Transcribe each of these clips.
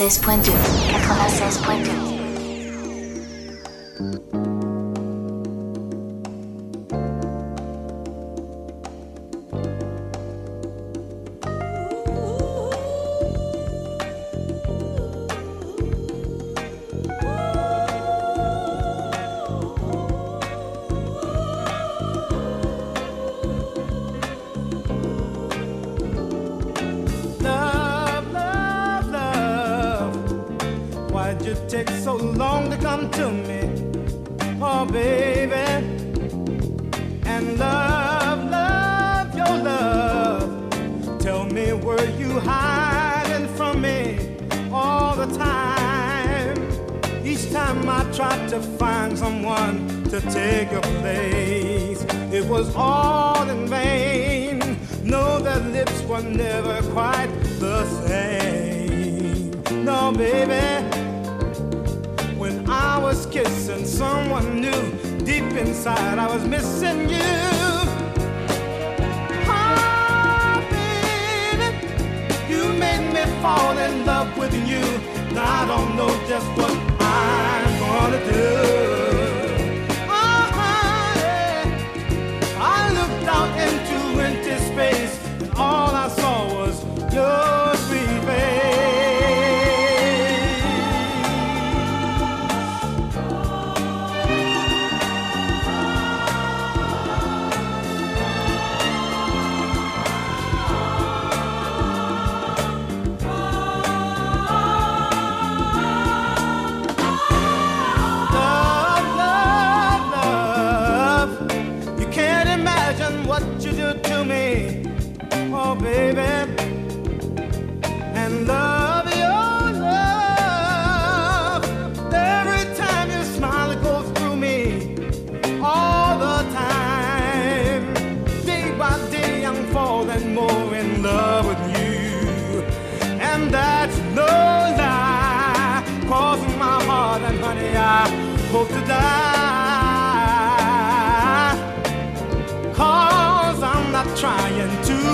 96.2. you take so long to come to me? Oh, baby. And love, love, your love. Tell me, were you hiding from me all the time? Each time I tried to find someone to take your place, it was all in vain. No, the lips were never quite the same. No, baby was kissing someone new. Deep inside, I was missing you. Oh, baby, you made me fall in love with you. Now I don't know just what I'm gonna do.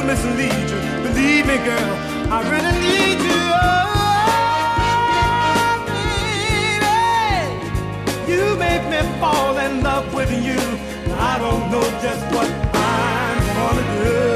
Mislead you. Believe me, girl, I really need you. Oh, baby, you make me fall in love with you. I don't know just what I'm gonna do.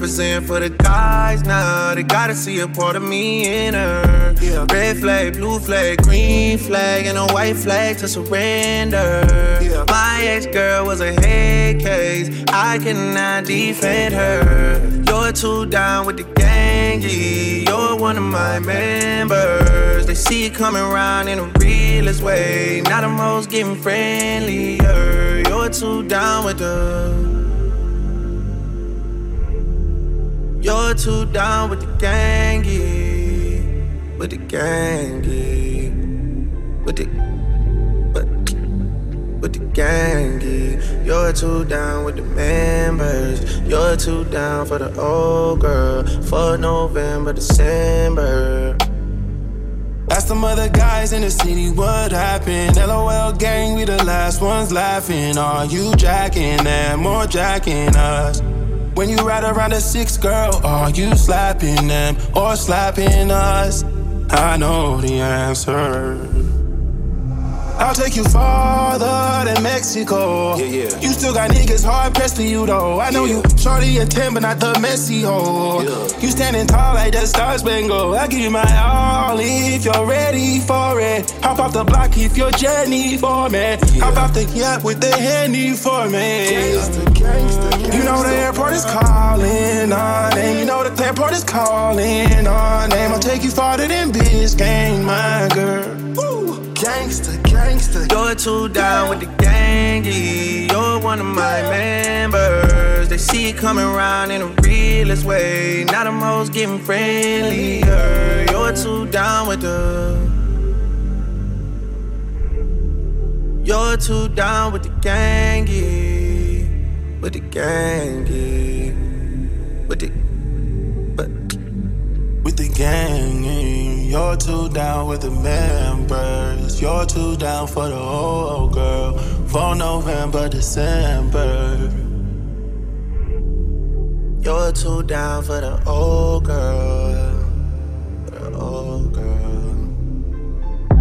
represent for the guys now. They gotta see a part of me in her. Yeah. Red flag, blue flag, green flag, and a white flag to surrender. Yeah. My ex girl was a head case. I cannot defend her. You're too down with the gangy. You're one of my members. They see you coming around in a realest way. Now the most getting friendlier. You're too down with the. You're too down with the gangy, with the gangy, with the, with, with the gangy. You're too down with the members. You're too down for the old girl for November, December. Ask some other guys in the city what happened. LOL gang, we the last ones laughing. Are you jacking them or jacking us? When you ride around a six girl, are you slapping them or slapping us? I know the answer. I'll take you farther than Mexico. Yeah, yeah. You still got niggas hard pressed for you though. I know Yeah. you shorty a 10, but not the messy hoe. Yeah. You standing tall like the Star Spangled. I'll give you my all if you're ready for it. Hop off the block if you're Jenny for me. Hop off the yacht with the handy for me. You know the airport is calling our name. You know the airport is calling our name. I'll take you farther than Biscayne, my girl. Gangsta, gangsta. You're too down with the gangy. You're one of my members. They see you coming around in a realest way. Now the most getting friendlier. You're too down with the. You're too down with the gangy. With the gangy. With the. But. With the gang, you're too down with the members. You're too down for the old girl. For November, December. You're too down for the old girl. The old girl.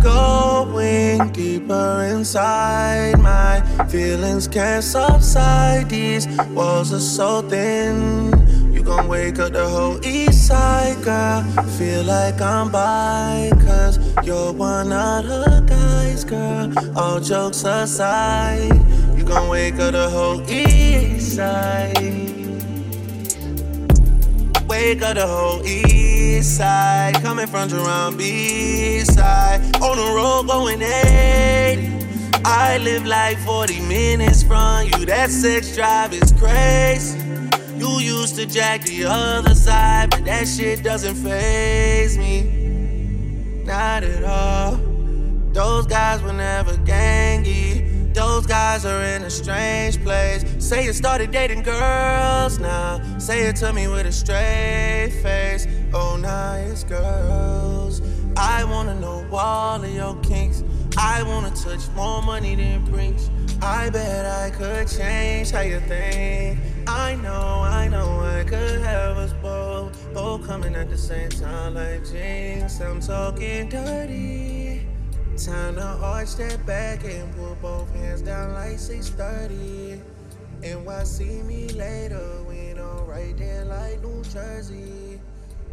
Going deeper inside, my feelings can't subside. These walls are so thin. Gon' wake up the whole east side, girl. Feel like I'm by, cause you're one of the guys, girl. All jokes aside, you gon' wake up the whole east side. Wake up the whole east side. Coming from Jerome B side. On the road going 80. I live like 40 minutes from you. That sex drive is crazy. You used to jack the other side, but that shit doesn't phase me. Not at all. Those guys were never gangy. Those guys are in a strange place. Say you started dating girls now. Say it to me with a straight face. Oh, nice girls. I wanna know all of your kinks. I wanna touch more money than brains. I bet I could change how you think. I know, I know I could have us both. Both coming at the same time like jinx. I'm talking dirty. Time to arch that back and put both hands down like 630. And why see me later when I'm right there like New Jersey?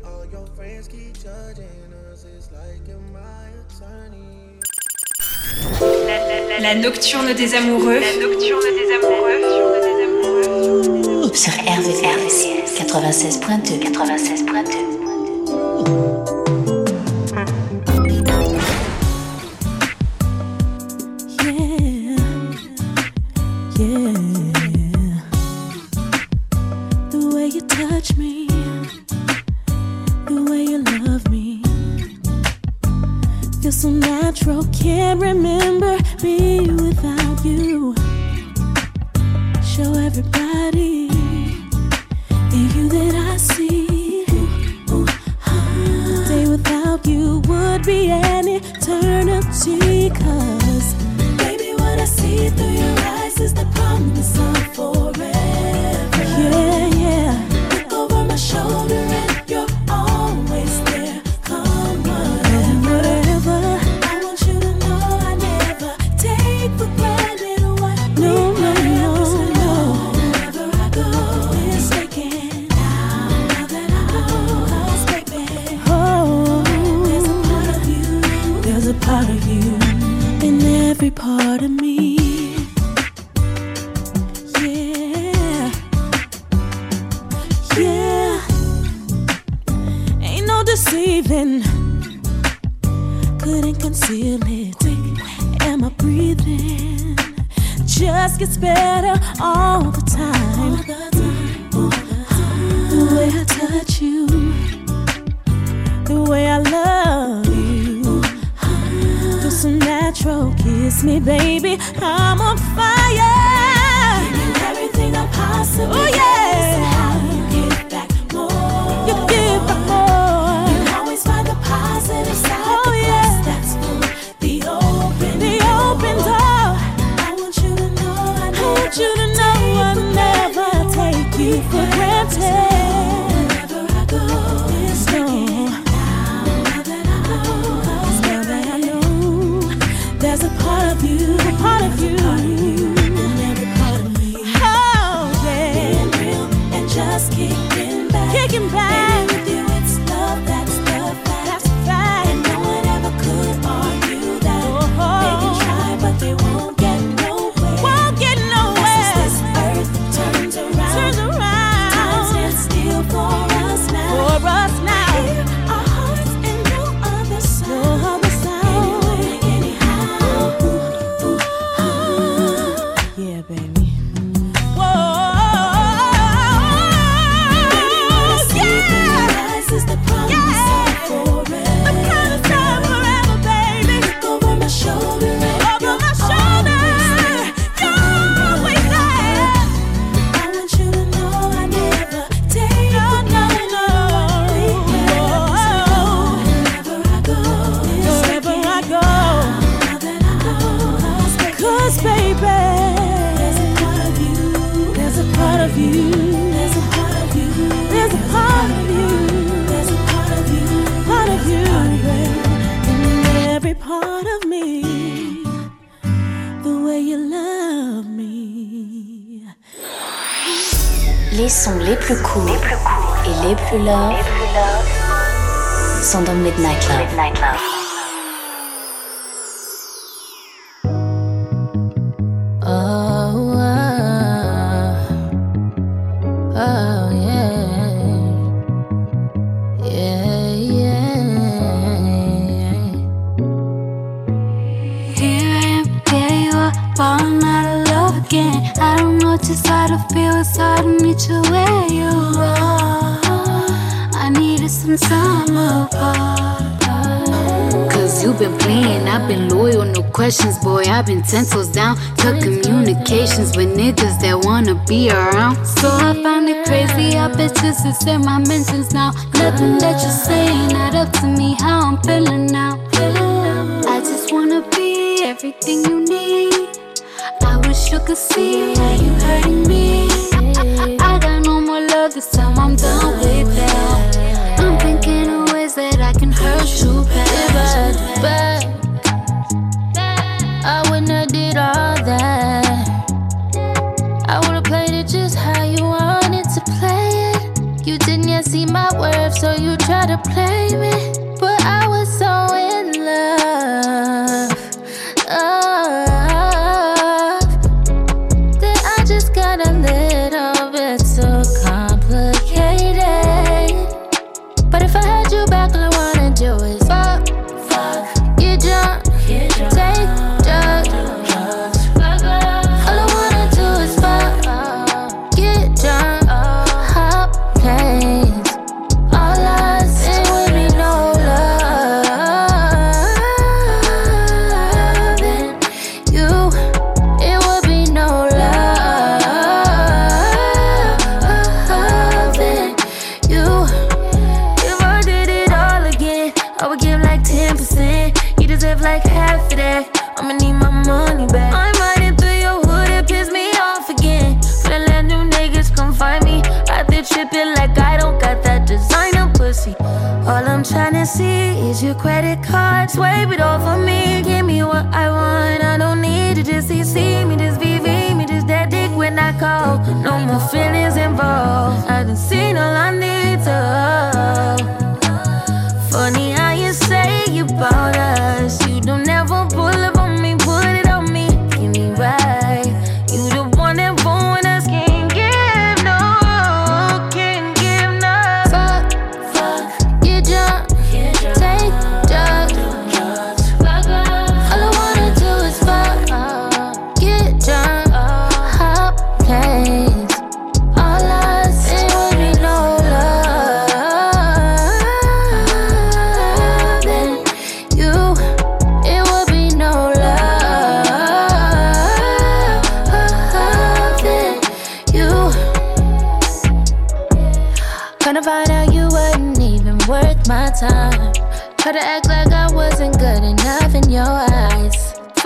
All your friends keep judging us, it's like you're my attorney? La, la, la, la nocturne des amoureux. La nocturne des amoureux sur RVCS 96.2 96.2 love, love. Midnight Love. Midnight love. Deserve like half of that. I'ma need my money back. I'm riding through your hood, it piss me off again. The land new niggas come find me. Out there tripping like I don't got that designer pussy. All I'm trying to see is your credit card. Swipe it off for me. Give me what I want. I don't need to just see me, just VV me, just that dick when I call. No more feelings involved. I done seen all I need to.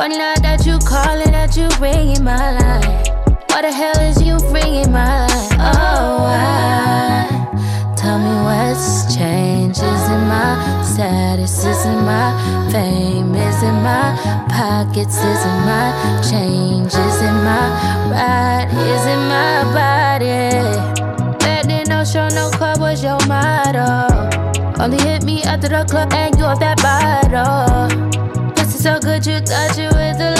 Funny now that you calling, that you ringing my line. What the hell is you ringing my line? Oh, why? Tell me what's changed. Is it my status? Is it my fame? Is it my pockets? Is it my change? Is it my ride? Is it my body? Back then, no show, no club was your motto. Only hit me after the club and you off that bottle. So good, you thought you was the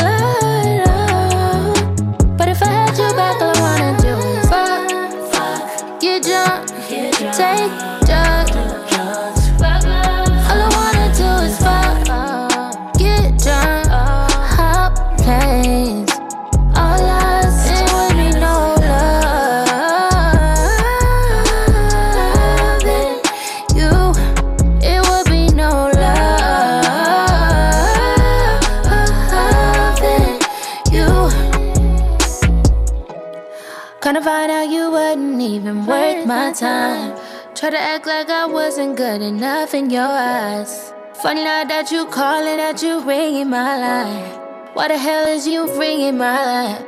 even worth my time. Try to act like I wasn't good enough in your eyes. Funny now that you calling, that you ringing my line. Why the hell is you ringing my line?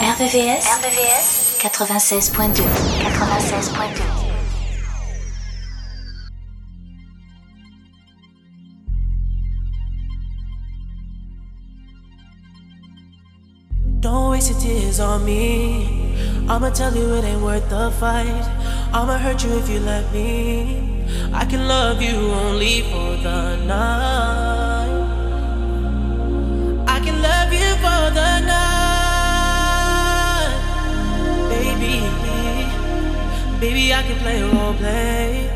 RVVS, RVVS 96.2 96.2 waste your tears on me. I'ma tell you it ain't worth the fight. I'ma hurt you if you let me. I can love you only for the night. I can love you for the night, baby. Baby, I can play role play.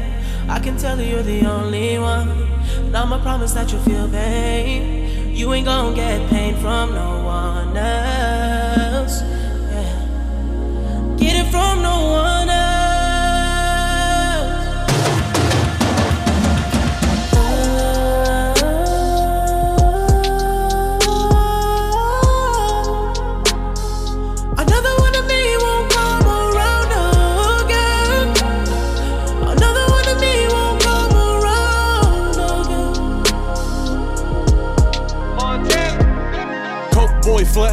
I can tell you you're the only one. And I'ma promise that you'll feel pain. You ain't gonna get pain from no one else. Get it from no one else.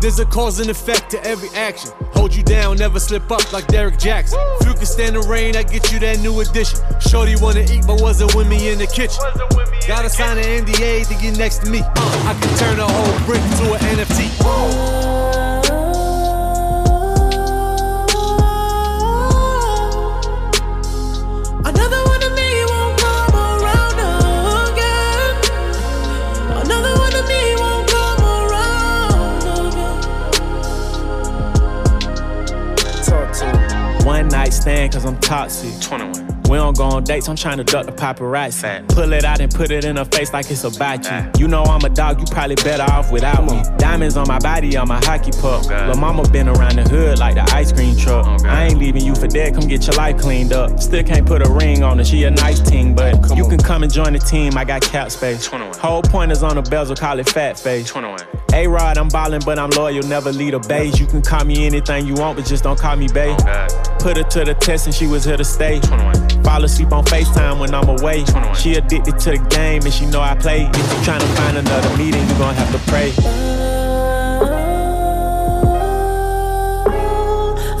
There's a cause and effect to every action. Hold you down, never slip up like Derek Jackson. If you can stand the rain, I get you that new addition. Shorty wanna eat, but wasn't with me in the kitchen. Gotta sign an NDA to get next to me. Uh, I can turn a whole brick to an NFT. Cause I'm toxic. 21. We don't go on dates, I'm trying to duck the paparazzi. Pull it out and put it in her face like it's a bachi. You know I'm a dog, you probably better off without me. Diamonds on my body, I'm a hockey puck. Lil' mama been around the hood like the ice cream truck. I ain't leaving you for dead, come get your life cleaned up. Still can't put a ring on her, she a nice team, but you can come and join the team, I got cap space. Whole point is on the bezel, call it fat face. A Rod, I'm ballin', but I'm loyal, never lead a beige. You can call me anything you want, but just don't call me babe. Put her to the test and she was here to stay. Fall asleep on FaceTime when I'm away. She addicted to the game and she know I play. If you tryna find another meeting, you gon' have to pray.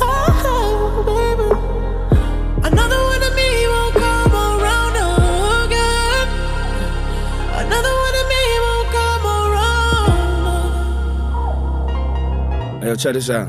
Oh, oh, another one of me won't come around again. Another one of me won't come around. Hey, yo, check this out.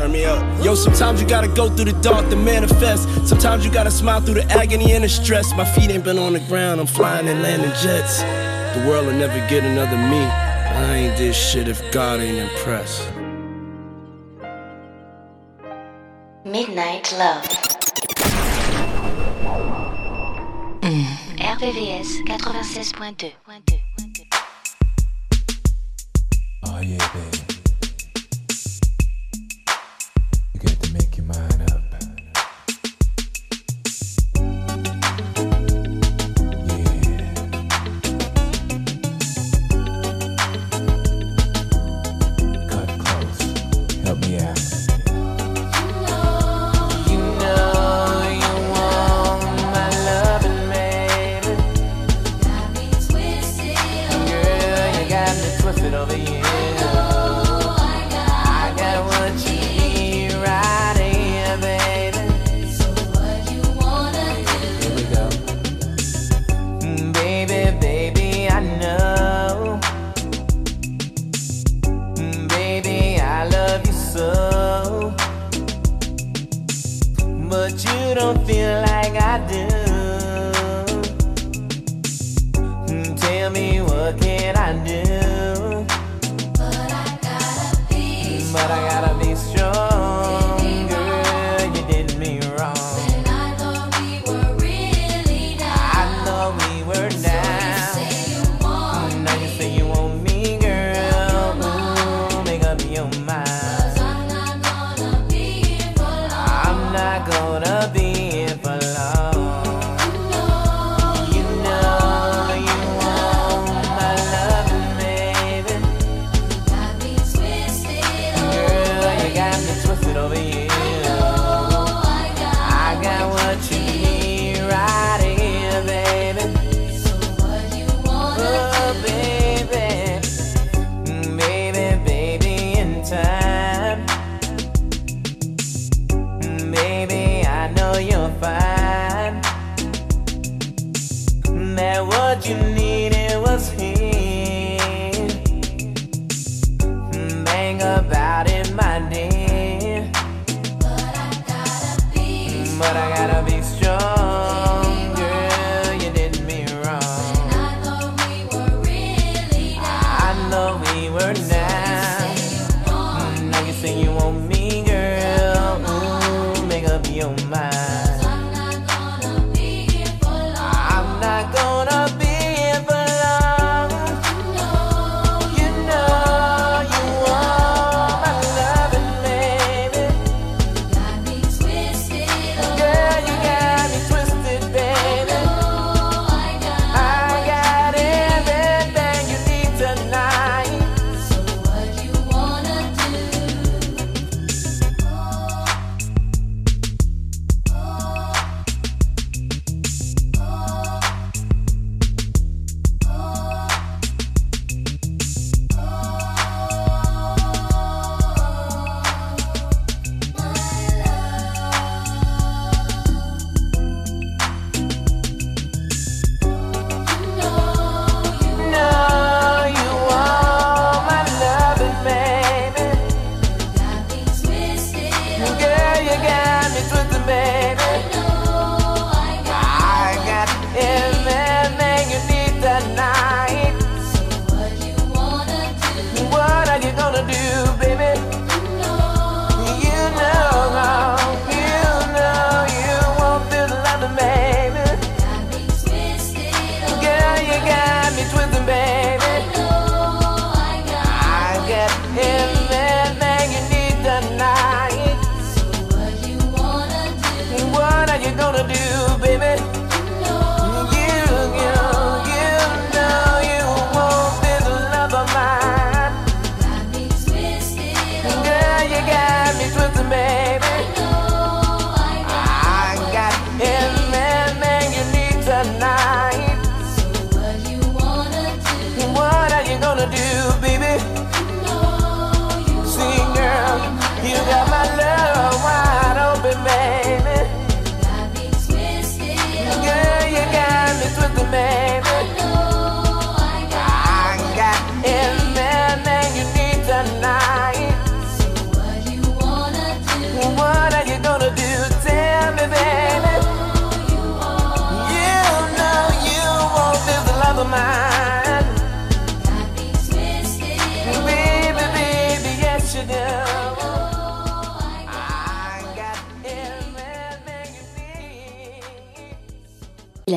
Turn me up. Yo, sometimes you gotta go through the dark to manifest. Sometimes you gotta smile through the agony and the stress. My feet ain't been on the ground, I'm flying and landing jets. The world will never get another me. I ain't this shit if God ain't impressed. Midnight Love. RVVS 96.2. Oh yeah, baby. You don't feel like I do.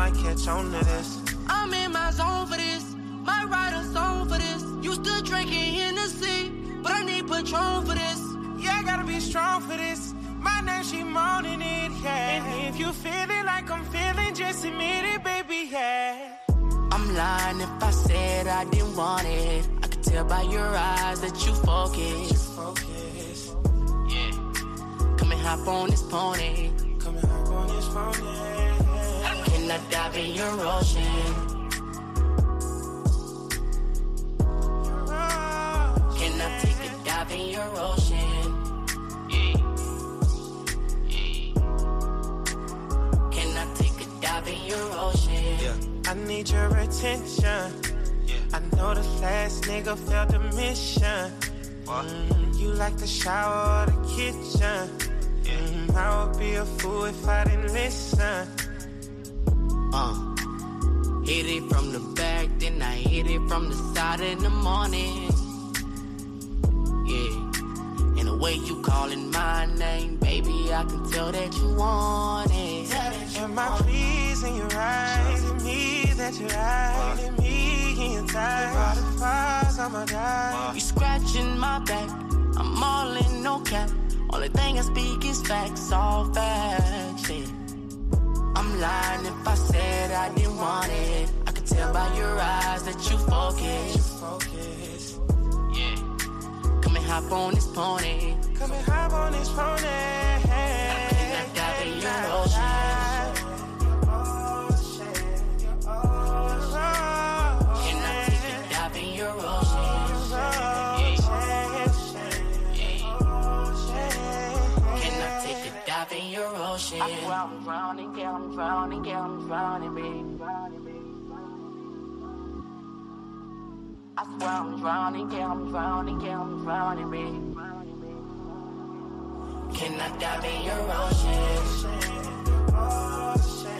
might catch on to this. I'm in my zone for this. Might write a song for this. Used to drinking Hennessy, but I need Patron for this. Yeah, I gotta be strong for this. My name, she moaning it, yeah. And if you feeling like I'm feeling, just admit it, baby, yeah. I'm lying if I said I didn't want it. I could tell by your eyes that you focus. Yeah. Come and hop on this pony. Come and hop on this pony. I dive in your ocean? Can I take a dive in your ocean? Can I take a dive in your ocean? Yeah. I need your attention. Yeah. I know the last nigga failed the mission. Mm, you like the shower or the kitchen? Mm, I would be a fool if I didn't listen. Uh. Hit it from the back, then I hit it from the side in the morning. Yeah. And the way you calling my name, baby, I can tell that you want it. Am I pleasing your eyes? Is me that you're hiding me in your time? The fires on my dime. You scratching my back, I'm all in no cap. Only thing I speak is facts, all facts. Yeah. I'm lying if I said I didn't want it. I could tell by your eyes that you focus. Yeah. Come and hop on this pony. Come and hop on this pony. I'm drowning, girl, I'm drowning, girl, I'm drowning, baby. Drowning. I swear I'm drowning, girl, I'm drowning, girl, I'm drowning, baby. Can I dive in your ocean? Oh, Can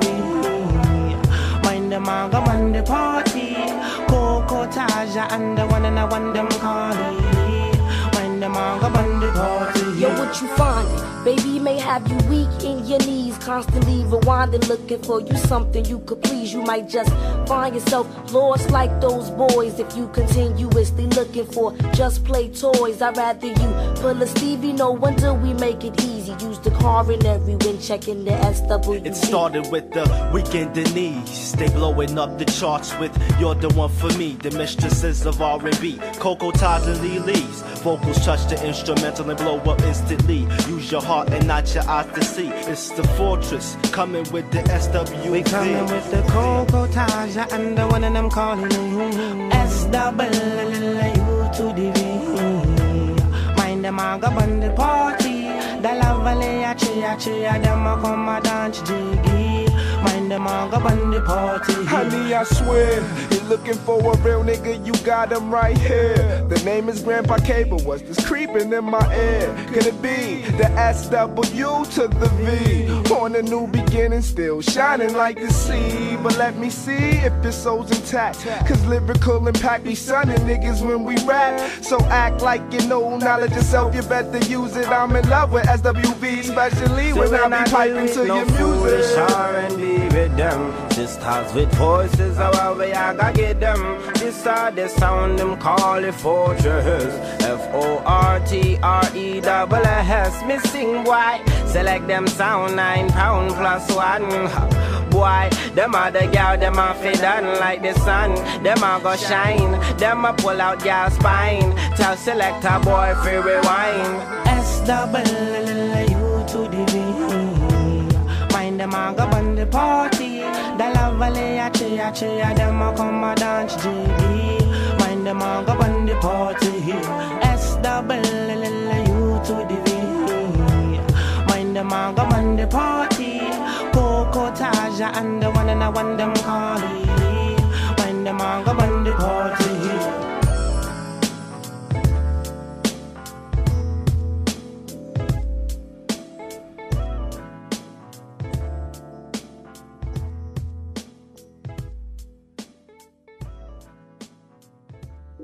them a go on the party. Coco, Taja, and the one and the one them call it. Mind them a go on the. Yo, what you findin'? Baby, may have you weak in your knees, constantly rewinding, looking for you something you could please. You might just find yourself lost like those boys if you continuously looking for just play toys. I'd rather you pull a Stevie, no wonder we make it easy. Use the car in every win, checking the SW. It started with the weekend Denise. They blowing up the charts with You're the One for Me, the mistresses of R&B. Coco Ties and Lee Lee's. Vocals touch the instrumental and blow up instantly. Use your heart and not your eyes to see. It's the fortress coming with the SWV. We coming with the Coco Taja and the one of them calling it S double U to the V. Mind them a go the party. The love valley a cheer, cheer, them a come a dance jiggy. Mind them a go on the party. Honey, I swear, you're looking for a real nigga, you got him right here. The name is Grandpa K, but what's this creeping in my ear? Could it be the SW to the V? On a new beginning, still shining like the sea. But let me see if your soul's intact. Cause lyrical impact be sunning niggas when we rap. So act like you know knowledge yourself, you better use it. I'm in love with SWV, especially when I be piping to no your foolish music. R&B rhythm. Sisters with voices, however I gotta get them. This are the sound them call it fortress. F O R T R E double S. Missing white. Select them sound nine pound plus one. Boy, them other the gal, them are fit done like the sun. Them are go shine, them a pull out your spine. Tell select a boy free rewind. S double them a go on the party. The love valley a cheer, cheer, them a come a dance jiggy. Mind them a go on the party. S double U to the V. Mind them a go on the party. Coco, Taja, and the one and the one them call. Mind them a go on the party.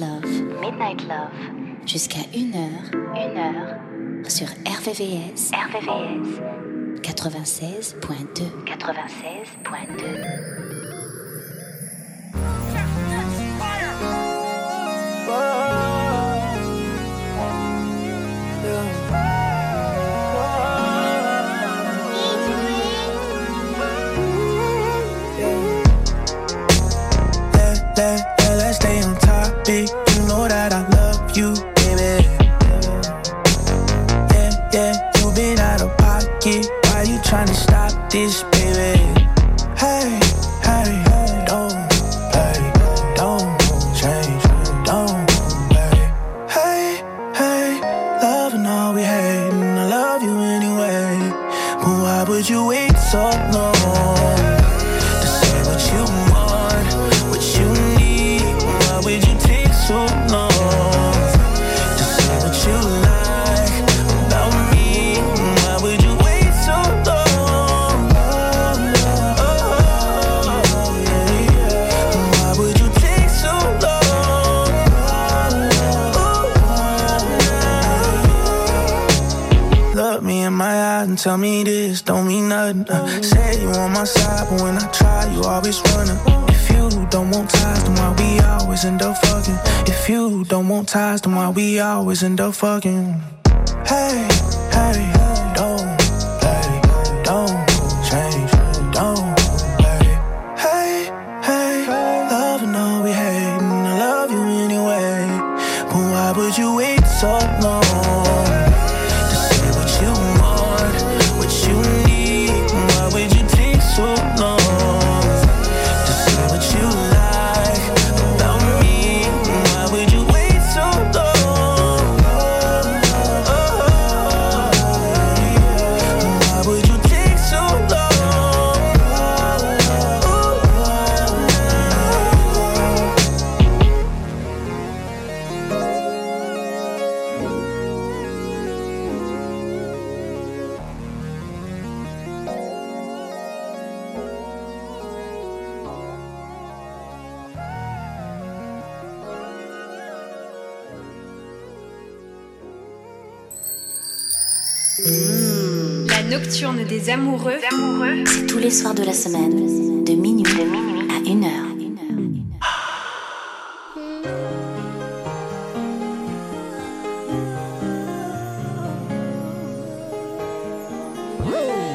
Love. Midnight Love. Jusqu'à 1h. 1h. Sur RVVS. RVVS. 96.2. 96.2. traumatized and why we always end up fucking. Woo!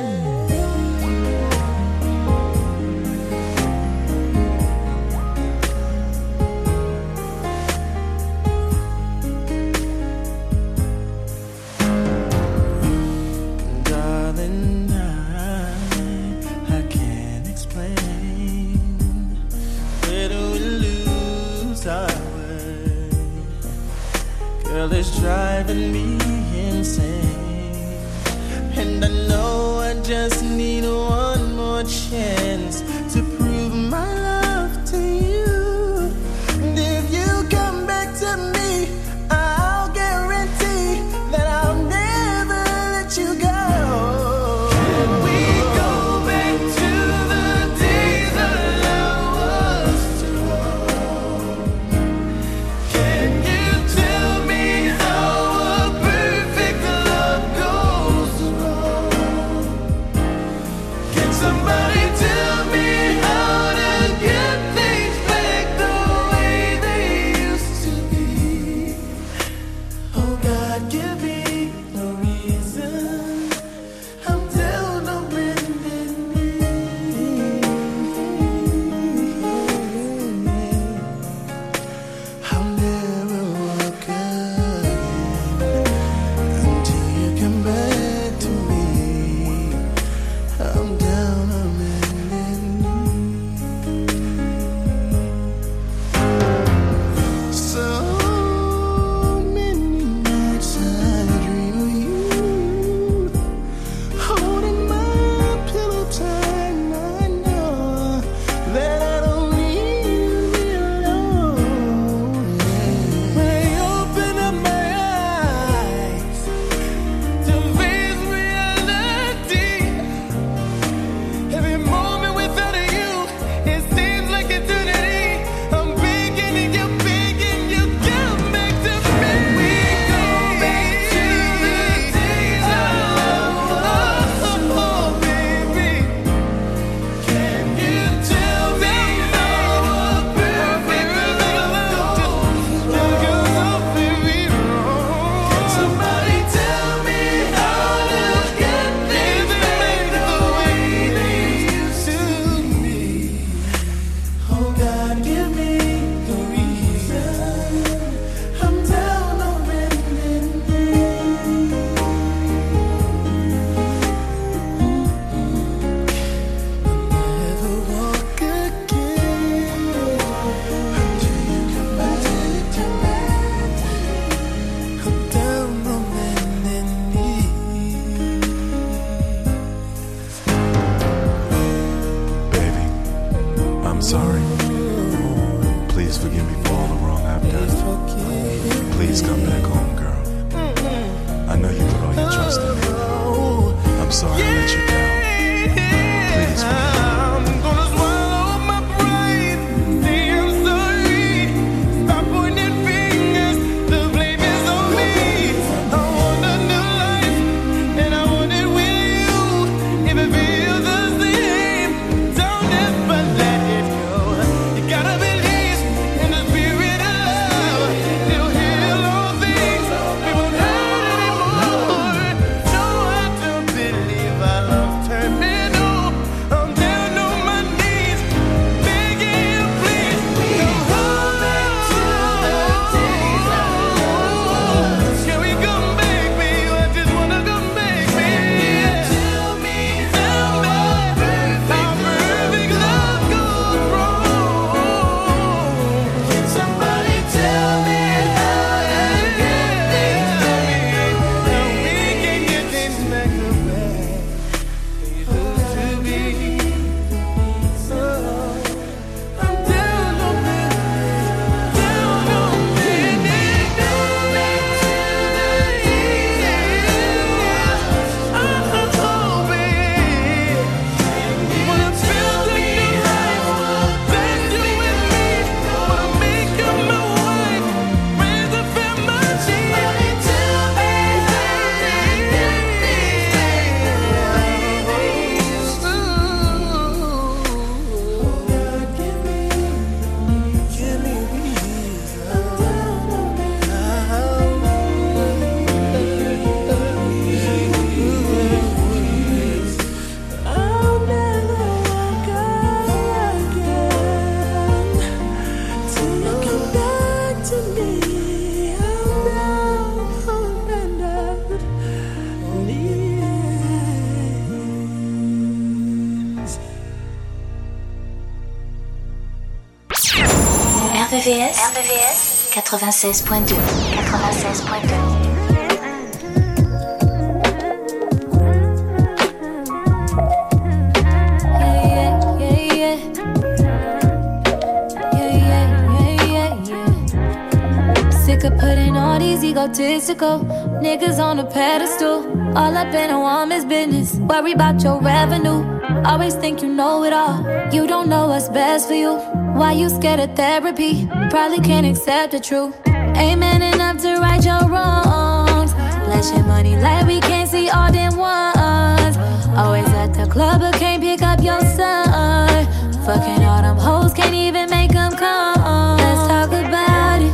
Sick of Putting all these egotistical niggas on a pedestal. All up in a woman's business. Worry about your revenue. Always think you know it all. You don't know what's best for you. Why you scared of therapy? Probably can't accept the truth. Ain't man enough to right your wrongs. Flashing money like we can't see all them ones. Always at the club, but can't pick up your son. Fucking all them hoes, can't even make them come. Let's talk about it.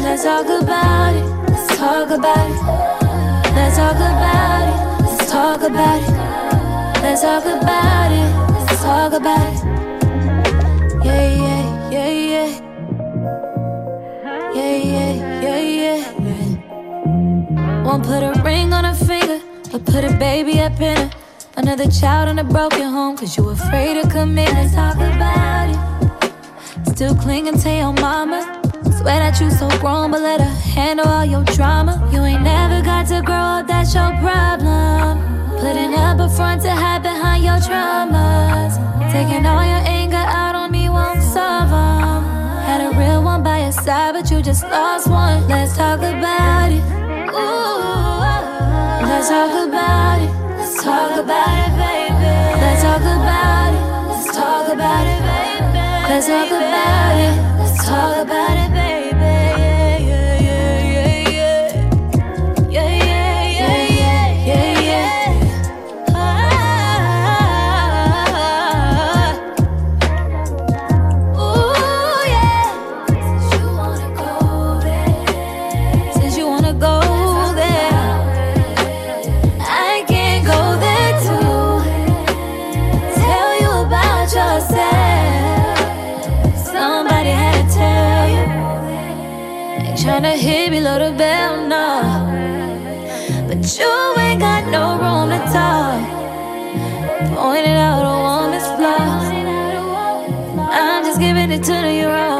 Let's talk about it. Let's talk about it. Let's talk about it. Let's talk about it. Let's talk about it. Let's talk about it. Won't put a ring on her finger, but put a baby up in her. Another child in a broken home, cause you afraid to commit. Let's talk about it. Still clinging to your mama. Swear that you so grown, but let her handle all your drama. You ain't never got to grow up, that's your problem. Putting up a front to hide behind your traumas. Taking all your anger out on me won't. Had a real one by your side, but you just lost one. Let's talk about it. Ooh, let's talk about it. Let's talk about it, baby. Let's talk about it. Let's talk about it, baby. Let's talk about it. Let's talk about it, below the bell, no. But you ain't got no room to talk. Pointed out a woman's flaws. I'm just giving it to you raw.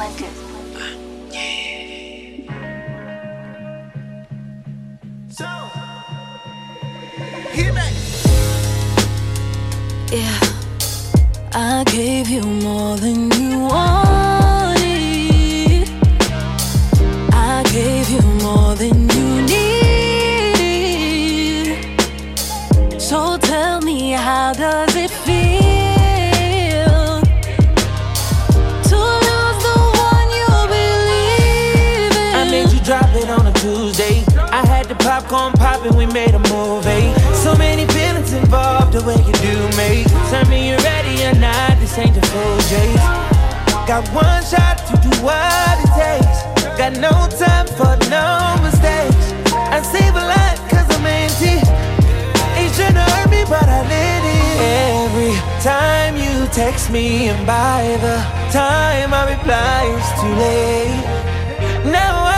and by the time I reply, it's too late. Now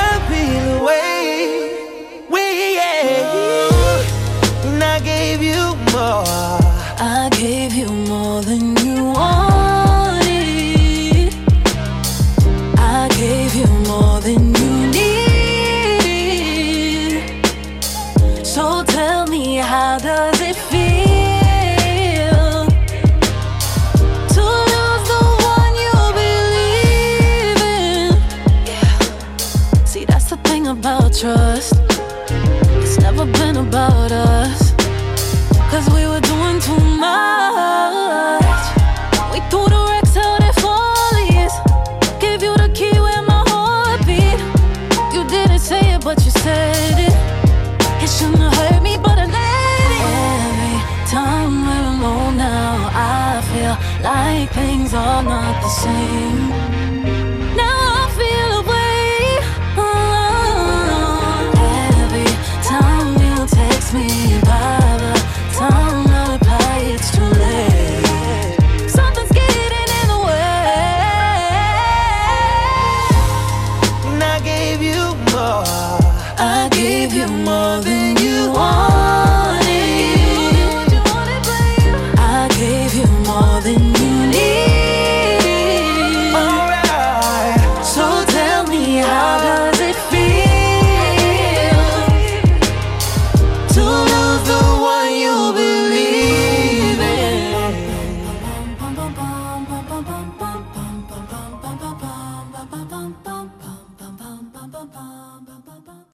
same.